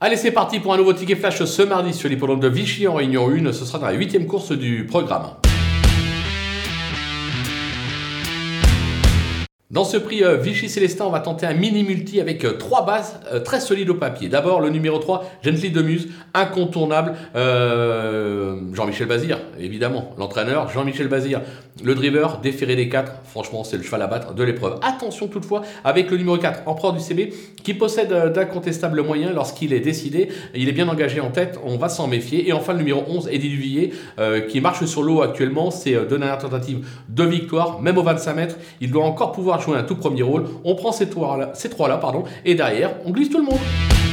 Allez, c'est parti pour un nouveau ticket flash ce mardi sur l'hippodrome de Vichy en Réunion 1. Ce sera dans la huitième course du programme. Dans ce prix euh, Vichy Célestin, on va tenter un mini multi avec euh, trois bases euh, très solides au papier. D'abord le numéro 3, Gently de Muse, incontournable. Jean-Michel Bazir, évidemment. L'entraîneur, Jean-Michel Bazir. Le driver, déféré des 4. Franchement, c'est le cheval à battre de l'épreuve. Attention toutefois avec le numéro 4, Empereur du CB, qui possède d'incontestables moyens lorsqu'il est décidé. Il est bien engagé en tête, on va s'en méfier. Et enfin le numéro 11, Eddie Duvillier, qui marche sur l'eau actuellement. C'est deux dernières tentatives de victoire, même au 25 mètres. Il doit encore pouvoir jouer un tout premier rôle. On prend ces trois-là, ces trois -là, pardon, et derrière, on glisse tout le monde.